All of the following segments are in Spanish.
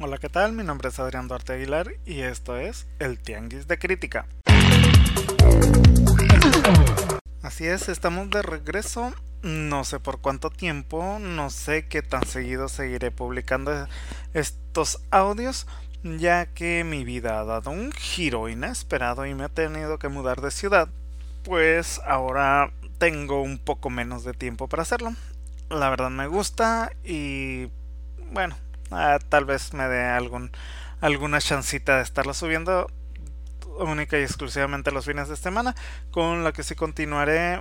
Hola, ¿qué tal? Mi nombre es Adrián Duarte Aguilar y esto es El Tianguis de Crítica. Así es, estamos de regreso. No sé por cuánto tiempo, no sé qué tan seguido seguiré publicando estos audios, ya que mi vida ha dado un giro inesperado y me he tenido que mudar de ciudad. Pues ahora tengo un poco menos de tiempo para hacerlo. La verdad me gusta y bueno, Ah, tal vez me dé algún, alguna chancita de estarlo subiendo única y exclusivamente los fines de semana. Con la que sí continuaré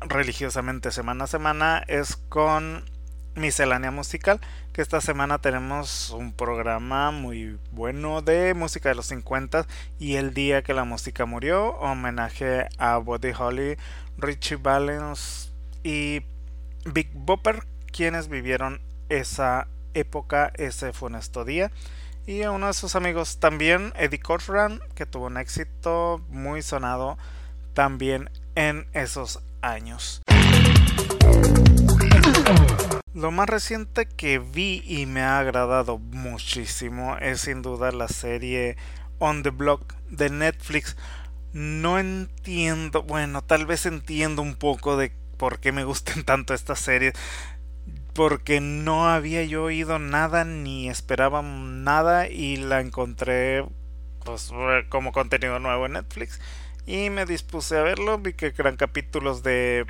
religiosamente semana a semana es con miscelánea musical que esta semana tenemos un programa muy bueno de música de los 50 y el día que la música murió homenaje a Buddy Holly Richie Valens y Big Bopper quienes vivieron esa época, ese funesto día. Y a uno de sus amigos también, Eddie Cochran, que tuvo un éxito muy sonado también en esos años. Lo más reciente que vi y me ha agradado muchísimo es sin duda la serie On the Block de Netflix. No entiendo, bueno, tal vez entiendo un poco de por qué me gustan tanto estas series porque no había yo oído nada ni esperaba nada y la encontré pues como contenido nuevo en Netflix. Y me dispuse a verlo, vi que eran capítulos de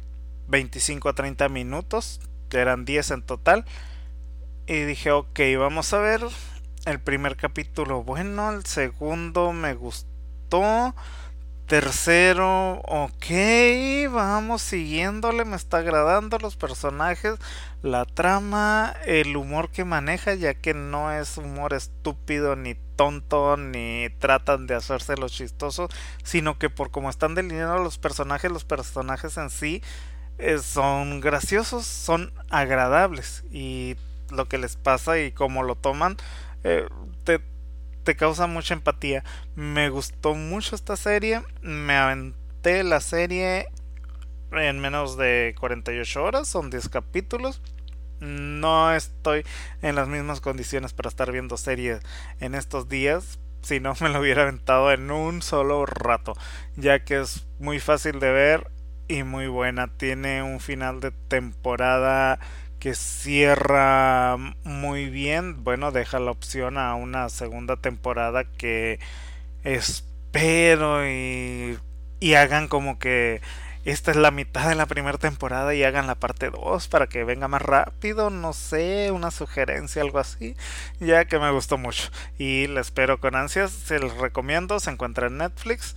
25 a 30 minutos, que eran 10 en total. Y dije ok vamos a ver. El primer capítulo bueno, el segundo me gustó Tercero, ok, vamos siguiéndole, me está agradando los personajes, la trama, el humor que maneja, ya que no es humor estúpido ni tonto, ni tratan de hacerse los chistosos, sino que por como están delineados los personajes, los personajes en sí eh, son graciosos, son agradables y lo que les pasa y cómo lo toman, eh, te causa mucha empatía. Me gustó mucho esta serie. Me aventé la serie en menos de 48 horas. Son 10 capítulos. No estoy en las mismas condiciones para estar viendo series en estos días. Si no, me lo hubiera aventado en un solo rato. Ya que es muy fácil de ver y muy buena. Tiene un final de temporada que cierra muy bien. Bueno, deja la opción a una segunda temporada que espero y, y hagan como que esta es la mitad de la primera temporada y hagan la parte 2 para que venga más rápido, no sé, una sugerencia, algo así, ya que me gustó mucho y la espero con ansias, se los recomiendo, se encuentra en Netflix,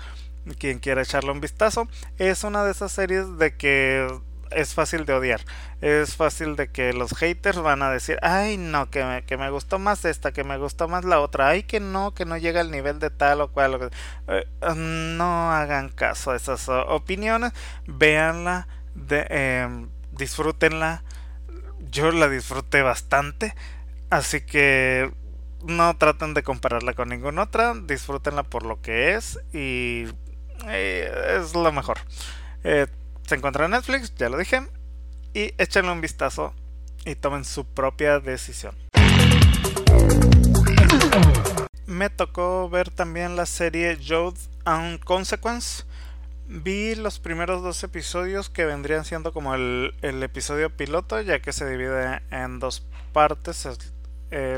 quien quiera echarle un vistazo, es una de esas series de que es fácil de odiar. Es fácil de que los haters van a decir, ay no, que me, que me gustó más esta, que me gustó más la otra, ay que no, que no llega al nivel de tal o cual. Eh, no hagan caso a esas opiniones, véanla, em, disfrútenla. Yo la disfruté bastante, así que no traten de compararla con ninguna otra, disfrútenla por lo que es y eh, es lo mejor. Eh, se encuentra en Netflix, ya lo dije. Y échenle un vistazo y tomen su propia decisión. Me tocó ver también la serie Youth and Consequence. Vi los primeros dos episodios que vendrían siendo como el, episodio piloto, ya que se divide en dos partes.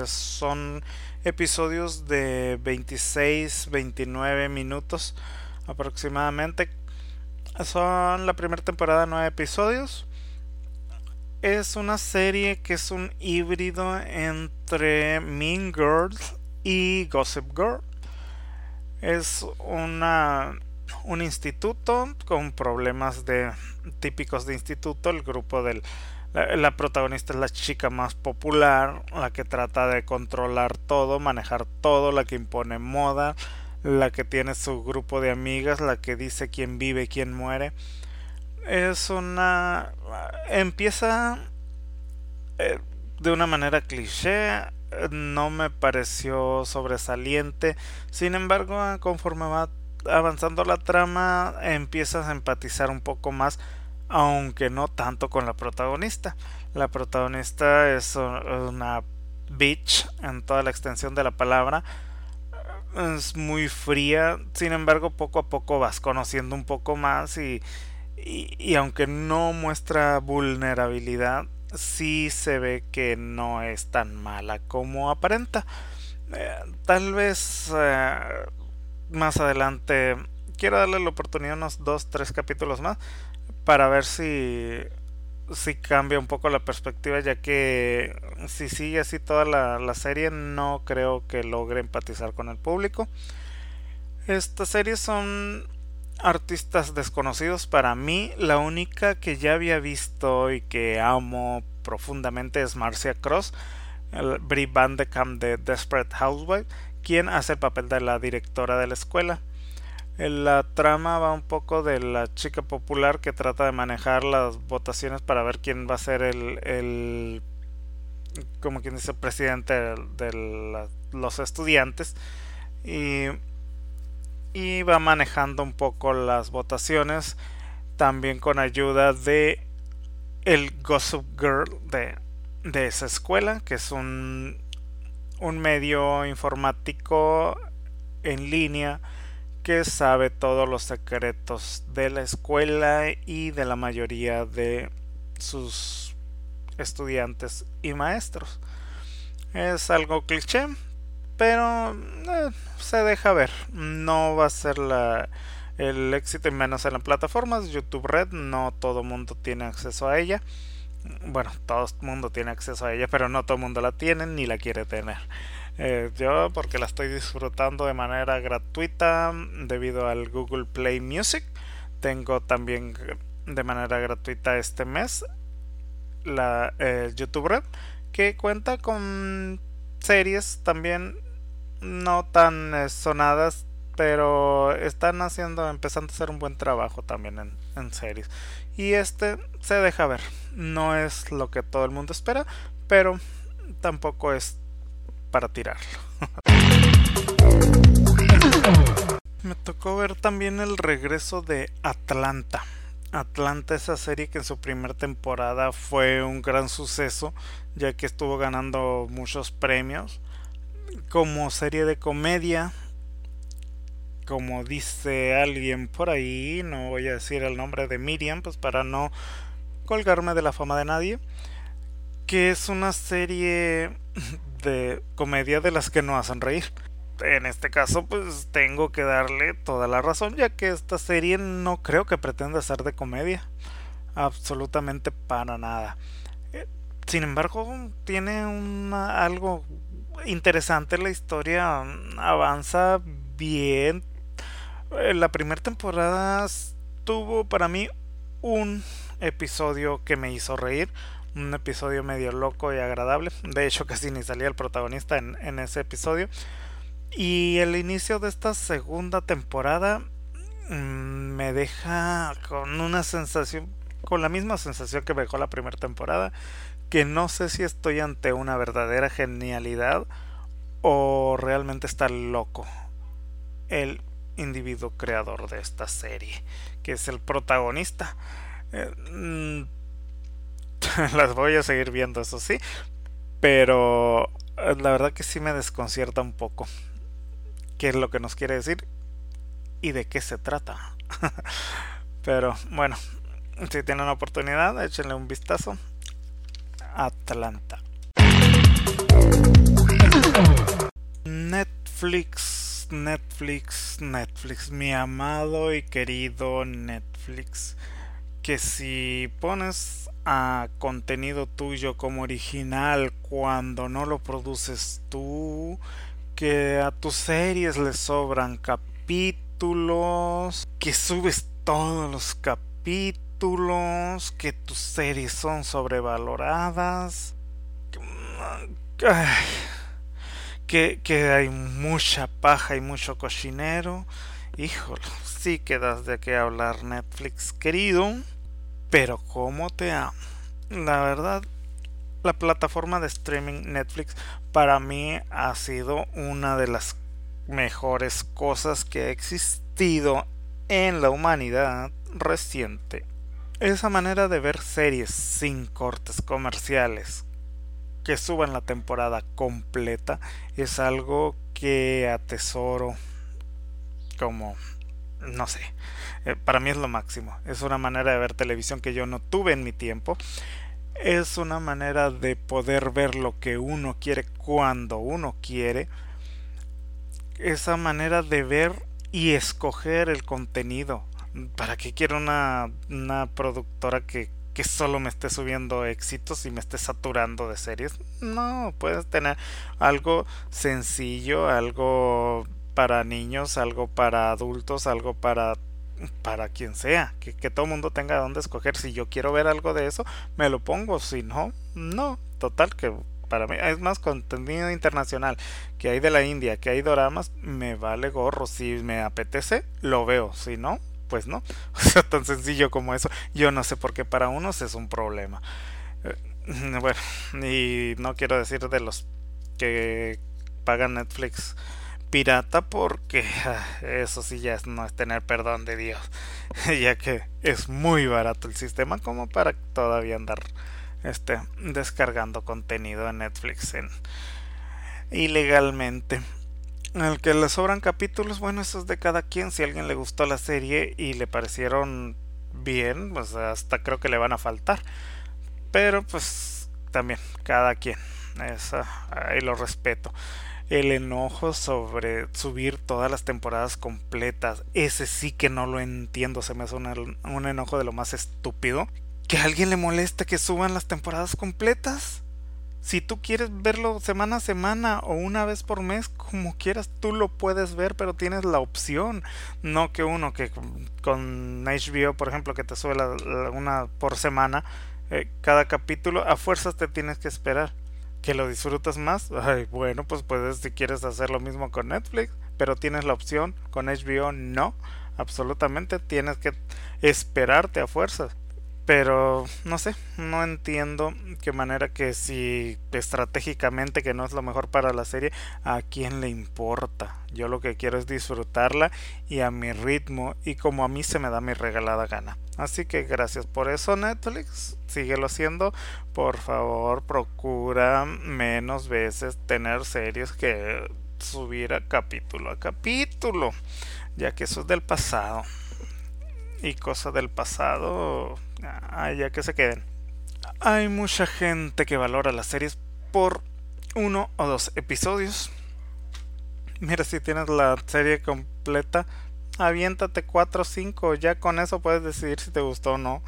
son episodios de 26-29 minutos aproximadamente son la primera temporada, nueve episodios. Es una serie que es un híbrido entre Mean Girls y Gossip Girl. Es una, un instituto con problemas de, típicos de instituto. El grupo del, la, protagonista es la chica más popular, la que trata de controlar todo, manejar todo, la que impone moda, la que tiene su grupo de amigas, la que dice quién vive, quién muere. Es una... empieza eh, de una manera cliché, no me pareció sobresaliente, sin embargo conforme va avanzando la trama empiezas a empatizar un poco más aunque no tanto con la protagonista. La protagonista es una bitch en toda la extensión de la palabra. Es muy fría, sin embargo poco a poco vas conociendo un poco más y, y, aunque no muestra vulnerabilidad, sí se ve que no es tan mala como aparenta. Eh, tal vez eh, más adelante quiero darle la oportunidad unos dos, tres capítulos más para ver si, si cambia un poco la perspectiva, ya que si sigue así toda la, serie, no creo que logre empatizar con el público. Estas series son artistas desconocidos para mí. La única que ya había visto y que amo profundamente es Marcia Cross, el Brie Van de Camp de Desperate Housewife, quien hace el papel de la directora de la escuela. La trama va un poco de la chica popular que trata de manejar las votaciones para ver quién va a ser el, el como quien dice, presidente de, los estudiantes. Y, y va manejando un poco las votaciones también con ayuda de el Gossip Girl de, de esa escuela, que es un, un medio informático en línea que sabe todos los secretos de la escuela y de la mayoría de sus estudiantes y maestros. Es algo cliché, pero eh, se deja ver. No va a ser la, el éxito y menos en las plataformas. YouTube Red, no todo mundo tiene acceso a ella. Bueno, todo el mundo tiene acceso a ella, pero no todo el mundo la tiene ni la quiere tener. Eh, yo porque la estoy disfrutando de manera gratuita debido al Google Play Music. Tengo también de manera gratuita este mes la YouTube Red que cuenta con series también no tan eh, sonadas pero están haciendo empezando a hacer un buen trabajo también en, en series y este se deja ver no es lo que todo el mundo espera pero tampoco es para tirarlo. Me tocó ver también el regreso de Atlanta. Atlanta, esa serie que en su primera temporada fue un gran suceso, ya que estuvo ganando muchos premios. Como serie de comedia, como dice alguien por ahí, no voy a decir el nombre de Miriam, pues para no colgarme de la fama de nadie, que es una serie de comedia de las que no hacen reír. En este caso, pues tengo que darle toda la razón, ya que esta serie no creo que pretenda ser de comedia. Absolutamente para nada. Eh, sin embargo, tiene una, algo interesante la historia. Avanza bien. Eh, la primera temporada tuvo para mí un episodio que me hizo reír un episodio medio loco y agradable. De hecho, casi ni salía el protagonista en, ese episodio. Y el inicio de esta segunda temporada mm, me deja con una sensación, con la misma sensación que me dejó la primera temporada, que no sé si estoy ante una verdadera genialidad o realmente está loco el individuo creador de esta serie, que es el protagonista. Eh, mm, las voy a seguir viendo, eso sí. Pero eh, la verdad que sí me desconcierta un poco. ¿Qué es lo que nos quiere decir? ¿Y de qué se trata? Pero bueno, si tienen la oportunidad, échenle un vistazo. Atlanta. Netflix, Netflix, Netflix, mi amado y querido Netflix. Que si pones a contenido tuyo como original cuando no lo produces tú, que a tus series le sobran capítulos, que subes todos los capítulos que tus series son sobrevaloradas, que, que hay mucha paja y mucho cochinero. Híjole, sí quedas de qué hablar Netflix, querido. Pero cómo te amo. La verdad, la plataforma de streaming Netflix para mí ha sido una de las mejores cosas que ha existido en la humanidad reciente. Esa manera de ver series sin cortes comerciales que suban la temporada completa es algo que atesoro como no sé. Eh, para mí es lo máximo. Es una manera de ver televisión que yo no tuve en mi tiempo. Es una manera de poder ver lo que uno quiere cuando uno quiere. Esa manera de ver y escoger el contenido. Para qué quiero una, una productora que que solo me esté subiendo éxitos y me esté saturando de series. No, puedes tener algo sencillo, algo para niños, algo para adultos, algo para para quien sea, que, que todo mundo tenga donde escoger. Si yo quiero ver algo de eso, me lo pongo. Si no, no. Total, que para mí es más contenido internacional que hay de la India, que hay doramas, me vale gorro. Si me apetece, lo veo. Si no, pues no. O sea, tan sencillo como eso. Yo no sé por qué para unos es un problema. Eh, bueno, y no quiero decir de los que pagan Netflix pirata porque ah, eso sí ya no es tener perdón de Dios, ya que es muy barato el sistema como para todavía andar este descargando contenido en Netflix en ilegalmente el que le sobran capítulos, bueno, eso es de cada quien. Si a alguien le gustó la serie y le parecieron bien, pues hasta creo que le van a faltar. Pero pues también, cada quien. Eso, ahí lo respeto. El enojo sobre subir todas las temporadas completas, ese sí que no lo entiendo. Se me hace un, un enojo de lo más estúpido. Que a alguien le moleste que suban las temporadas completas. Si tú quieres verlo semana a semana o una vez por mes, como quieras, tú lo puedes ver, pero tienes la opción. No que uno que con HBO, por ejemplo, que te sube una por semana, eh, cada capítulo, a fuerzas te tienes que esperar. Que lo disfrutas más, ay, bueno, pues puedes si quieres hacer lo mismo con Netflix, pero tienes la opción. Con HBO no, absolutamente tienes que esperarte a fuerzas. Pero no sé, no entiendo qué manera que si estratégicamente que no es lo mejor para la serie, a quién le importa. Yo lo que quiero es disfrutarla y a mi ritmo y como a mí se me da mi regalada gana. Así que gracias por eso Netflix, síguelo haciendo. Por favor, procura menos veces tener series que subir a capítulo a capítulo, ya que eso es del pasado y cosas del pasado, ya que se queden. Hay mucha gente que valora las series por uno o dos episodios. Mira, si tienes la serie completa, aviéntate 4 o 5. Ya con eso puedes decidir si te gustó o no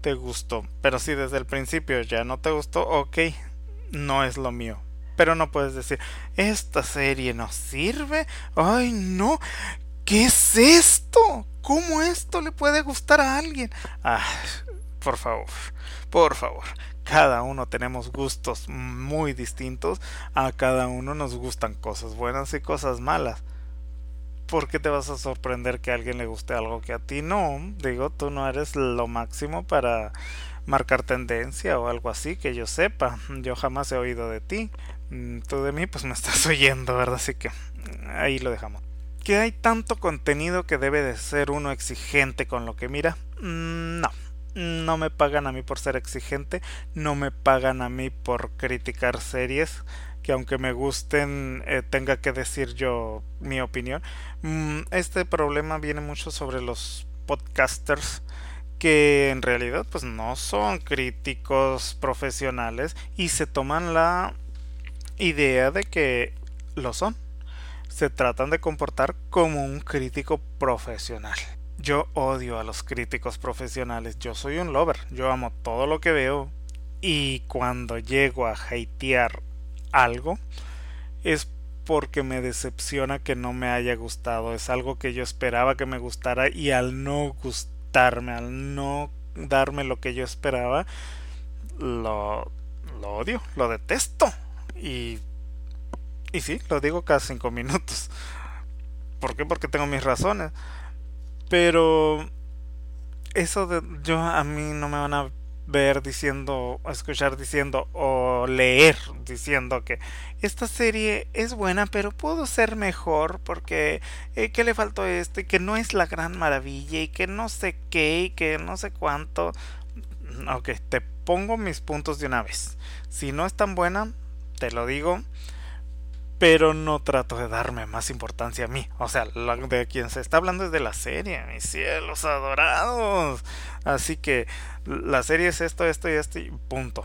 te gustó. Pero si desde el principio ya no te gustó, ok, no es lo mío. Pero no puedes decir, esta serie no sirve. Ay, no. ¿Qué es esto? ¿Cómo esto le puede gustar a alguien? Ah, por favor, por favor. Cada uno tenemos gustos muy distintos. A cada uno nos gustan cosas buenas y cosas malas. ¿Por qué te vas a sorprender que a alguien le guste algo que a ti no? Digo, tú no eres lo máximo para marcar tendencia o algo así que yo sepa. Yo jamás he oído de ti. Mm, tú de mí pues me estás oyendo, ¿verdad? Así que ahí lo dejamos que hay tanto contenido que debe de ser uno exigente con lo que mira. Mm, no, no me pagan a mí por ser exigente, no me pagan a mí por criticar series que aunque me gusten eh, tenga que decir yo mi opinión. Mm, este problema viene mucho sobre los podcasters que en realidad pues no son críticos profesionales y se toman la idea de que lo son se tratan de comportar como un crítico profesional. Yo odio a los críticos profesionales, yo soy un lover, yo amo todo lo que veo y cuando llego a hatear algo es porque me decepciona que no me haya gustado, es algo que yo esperaba que me gustara y al no gustarme, al no darme lo que yo esperaba, lo, lo odio, lo detesto. Y, y sí, lo digo cada cinco minutos. ¿Por qué? Porque tengo mis razones. Pero eso de yo a mí no me van a ver diciendo, escuchar diciendo o leer diciendo que esta serie es buena pero pudo ser mejor porque eh, que le faltó esto y que no es la gran maravilla y que no sé qué y que no sé cuánto. Ok, te pongo mis puntos de una vez. Si no es tan buena, te lo digo, pero no trato de darme más importancia a mí. O sea, de quien se está hablando es de la serie, mis cielos adorados. Así que la serie es esto, esto y esto y punto.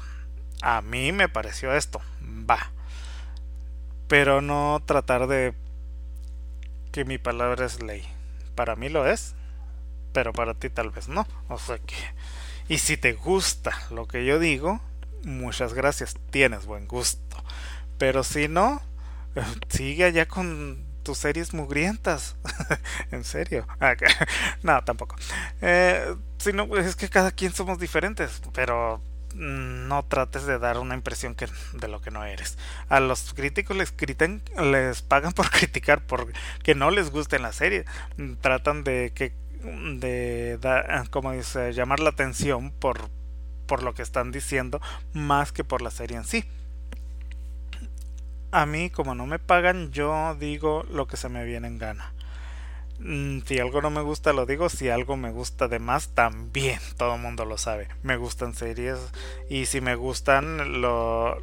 A mí me pareció esto. Va. Pero no tratar de que mi palabra es ley. Para mí lo es, pero para ti tal vez no. O sea que... Y si te gusta lo que yo digo, muchas gracias, tienes buen gusto. Pero si no, sigue allá con tus series mugrientas. en serio. No, tampoco. Eh, si no, es que cada quien somos diferentes, pero no trates de dar una impresión de lo que no eres. A los críticos les les pagan por criticar, por que no les guste la serie. Tratan de que de como dice, llamar la atención por por lo que están diciendo más que por la serie en sí a mí, como no me pagan, yo digo lo que se me viene en gana. Mm, si algo no me gusta, lo digo. Si algo me gusta de más, también. Todo el mundo lo sabe. Me gustan series. Y si me gustan, lo.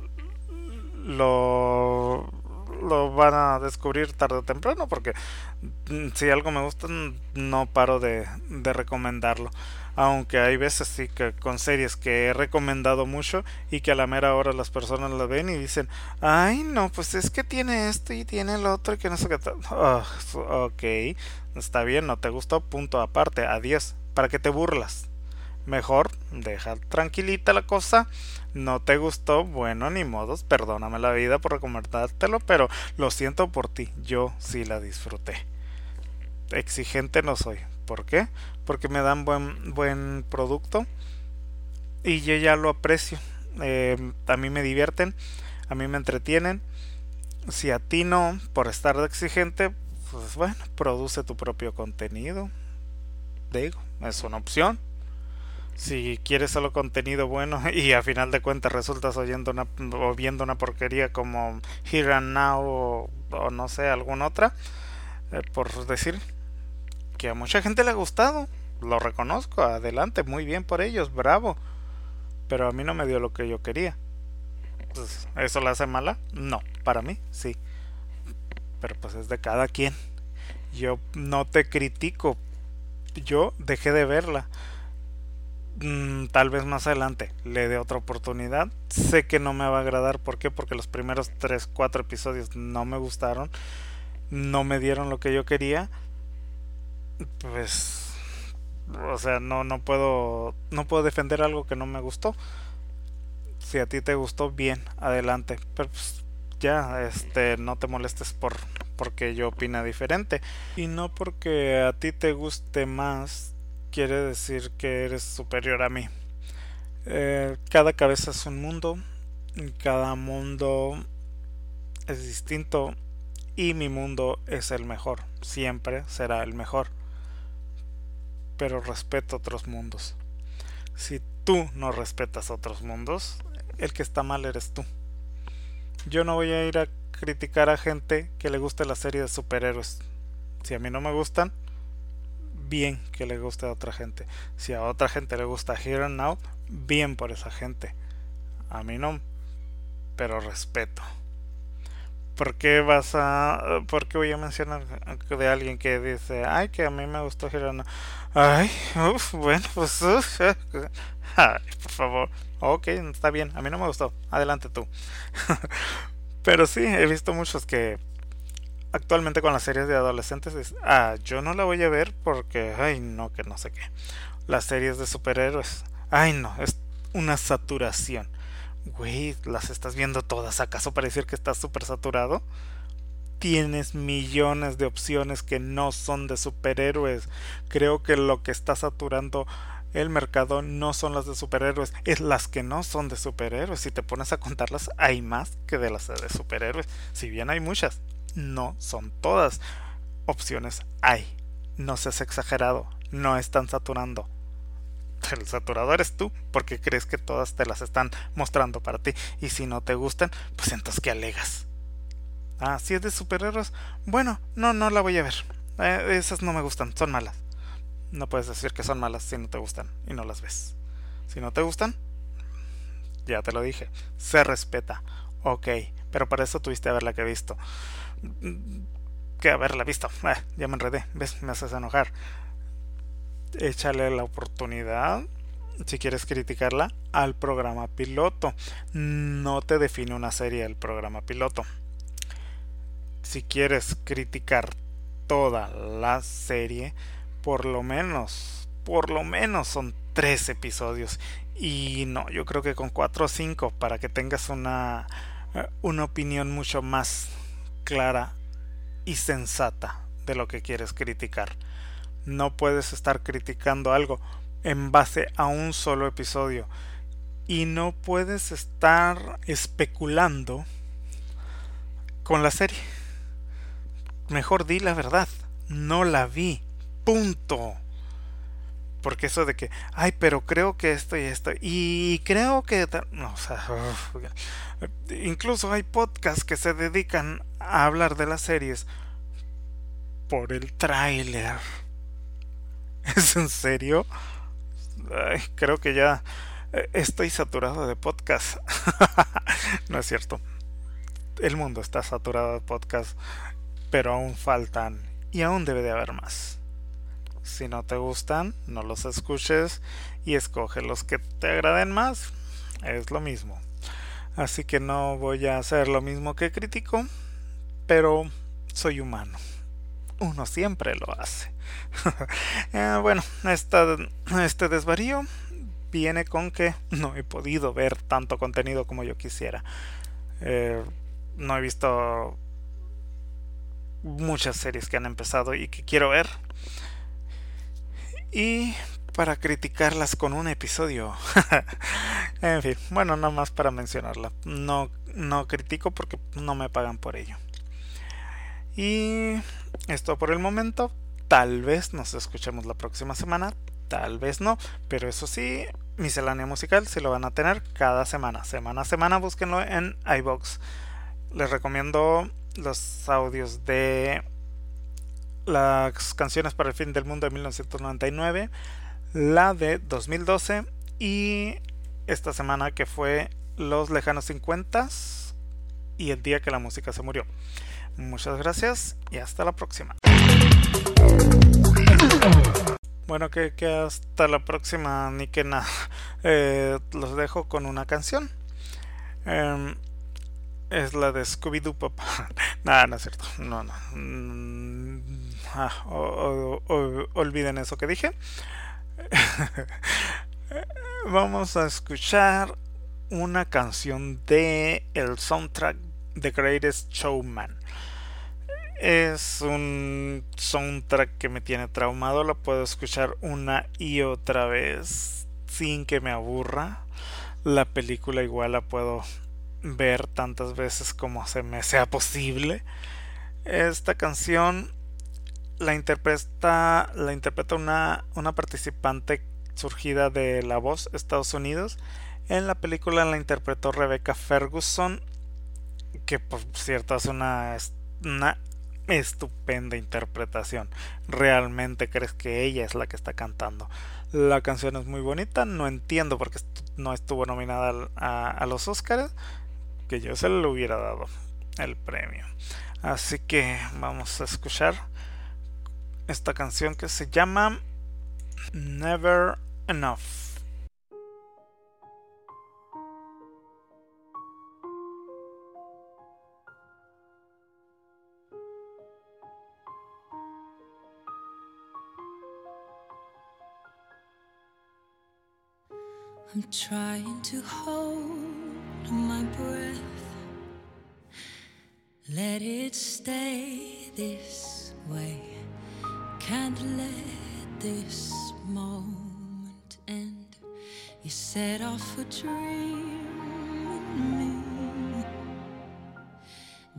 Lo. Lo van a descubrir tarde o temprano. Porque mm, si algo me gusta, no paro de, de recomendarlo aunque hay veces sí que con series que he recomendado mucho y que a la mera hora las personas la ven y dicen, ay no, pues es que tiene esto y tiene el otro y que no sé qué tal. Ah, ok, está bien, no te gustó, punto aparte, adiós, ¿para qué te burlas? Mejor deja tranquilita la cosa. No te gustó, bueno, ni modos, perdóname la vida por recomendártelo, pero lo siento por ti, yo sí la disfruté. Exigente no soy, ¿Por qué? Porque me dan buen, buen producto y yo ya lo aprecio. Eh, a mí me divierten, a mí me entretienen. Si a ti no, por estar exigente, pues bueno, produce tu propio contenido. Digo, es una opción. Si quieres solo contenido bueno y a final de cuentas resultas oyendo una, o viendo una porquería como Here and Now o, no sé, alguna otra, eh, por decir, que a mucha gente le ha gustado. Lo reconozco, adelante, muy bien por ellos, bravo. Pero a mí no me dio lo que yo quería. Pues, ¿Eso la hace mala? No, para mí sí. Pero pues es de cada quien. Yo no te critico. Yo dejé de verla. Mm, tal vez más adelante le dé otra oportunidad. Sé que no me va a agradar. ¿Por qué? Porque los primeros 3, 4 episodios no me gustaron. No me dieron lo que yo quería pues o sea, no no puedo no puedo defender algo que no me gustó. Si a ti te gustó, bien, adelante. Pero pues, ya, este, no te molestes por porque yo opina diferente y no porque a ti te guste más quiere decir que eres superior a mí. Eh, cada cabeza es un mundo, cada mundo es distinto y mi mundo es el mejor, siempre será el mejor pero respeto otros mundos. Si tú no respetas otros mundos, el que está mal eres tú. Yo no voy a ir a criticar a gente que le guste la serie de superhéroes. Si a mí no me gustan, bien que le guste a otra gente. Si a otra gente le gusta Here and Now, bien por esa gente. A mí no, pero respeto. ¿Por qué vas a.? ¿Por qué voy a mencionar de alguien que dice, ay, que a mí me gustó Girona? Ay, uff, bueno, pues. ay, por favor. Ok, está bien, a mí no me gustó. Adelante tú. Pero sí, he visto muchos que. Actualmente con las series de adolescentes, ah, yo no la voy a ver porque, ay, no, que no sé qué. Las series de superhéroes, ay, no, es una saturación Güey, las estás viendo todas. ¿Acaso parecer que estás súper saturado? Tienes millones de opciones que no son de superhéroes. Creo que lo que está saturando el mercado no son las de superhéroes, es las que no son de superhéroes. Si te pones a contarlas, hay más que de las de superhéroes. Si bien hay muchas, no son todas. Opciones hay. No seas exagerado, no están saturando. El saturador eres tú, porque crees que todas te las están mostrando para ti. Y si no te gustan, pues entonces ¿qué alegas? Ah, si es de superhéroes, bueno, no, no la voy a ver. Eh, esas no me gustan, son malas. No puedes decir que son malas si no te gustan y no las ves. Si no te gustan, ya te lo dije, se respeta. Ok, pero para eso tuviste a verla que he visto. Que haberla visto. Eh, ya me enredé, ves, me haces enojar. Échale la oportunidad, si quieres criticarla, al programa piloto. No te define una serie el programa piloto. Si quieres criticar toda la serie, por lo menos, por lo menos son tres episodios. Y no, yo creo que con cuatro o cinco para que tengas una, eh, una opinión mucho más clara y sensata de lo que quieres criticar. No puedes estar criticando algo en base a un solo episodio. Y no puedes estar especulando con la serie. Mejor di la verdad. No la vi. Punto. Porque eso de que, ay, pero creo que esto y esto, y creo que... No, o sea, incluso hay podcasts que se dedican a hablar de las series por el tráiler. ¿Es en serio? Creo que ya eh, estoy saturado de podcasts. no es cierto. El mundo está saturado de podcasts, pero aún faltan y aún debe de haber más. Si no te gustan, no los escuches y escoge los que te agraden más. Es lo mismo. Así que no voy a hacer lo mismo que critico, pero soy humano. Uno siempre lo hace. Eh, bueno, este desvarío viene con que no he podido ver tanto contenido como yo quisiera. Eh, no he visto muchas series que han empezado y que quiero ver. Y para criticarlas con un episodio. en fin, bueno, nada más para mencionarla. No, no critico porque no me pagan por ello. Y esto por el momento. Tal vez nos escuchemos la próxima semana. Tal vez no. Pero eso sí, miscelánea musical si lo van a tener cada semana. Semana a semana búsquenlo en iBox. Les recomiendo los audios de las canciones para el fin del mundo de 1999, la de 2012 y esta semana que fue los lejanos 50 y el día que la música se murió. Muchas gracias y hasta la próxima. Bueno, que, hasta la próxima, ni que nada. Eh, los dejo con una canción. Em, es la de Scooby-Doo Pop. Nada, no es cierto. No, no. Ah, olviden eso que dije. Vamos a escuchar una canción de el soundtrack The Greatest Showman. Es un soundtrack que me tiene traumado. Lo puedo escuchar una y otra vez sin que me aburra. La película igual la puedo ver tantas veces como se me sea posible. Esta canción la interpreta, la interpreta una, una participante surgida de La Voz, Estados Unidos. En la película la interpretó Rebecca Ferguson, que por cierto es una, una estupenda interpretación. Realmente crees que ella es la que está cantando. La canción es muy bonita, no entiendo por qué no estuvo nominada a, a los Oscars que yo se le hubiera dado el premio. Así que vamos a escuchar esta canción que se llama Never Enough. I'm trying to hold my breath. Let it stay this way. Can't let this moment end. You set off a dream in me,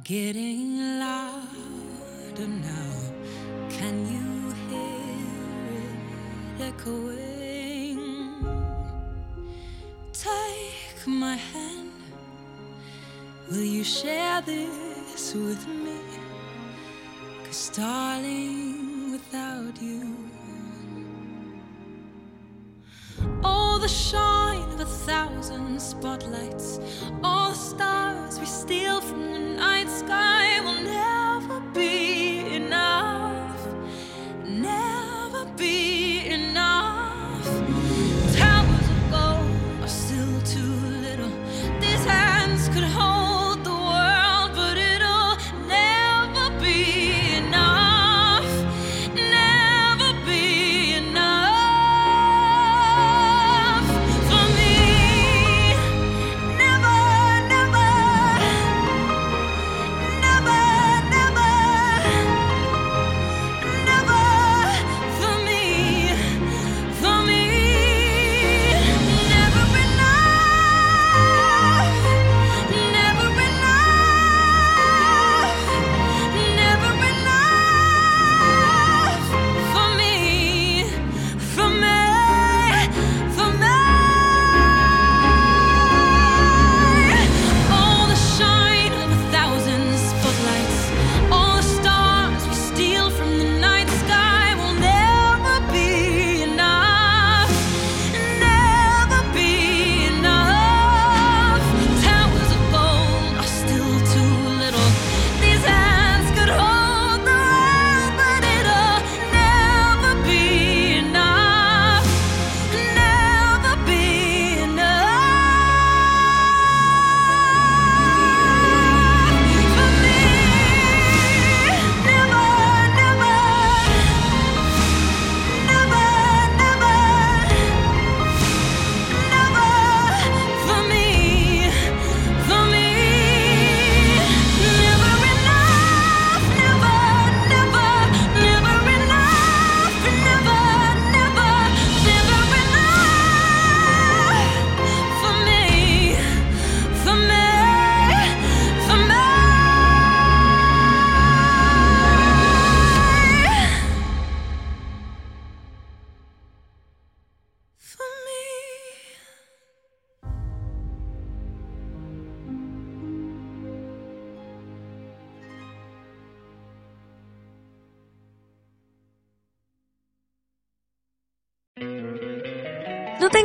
getting louder now. Can you hear it echoing? Take my hand. Will you share this with me? Cause, darling, you, all the shine of a thousand spotlights, all the stars we steal from the night sky will never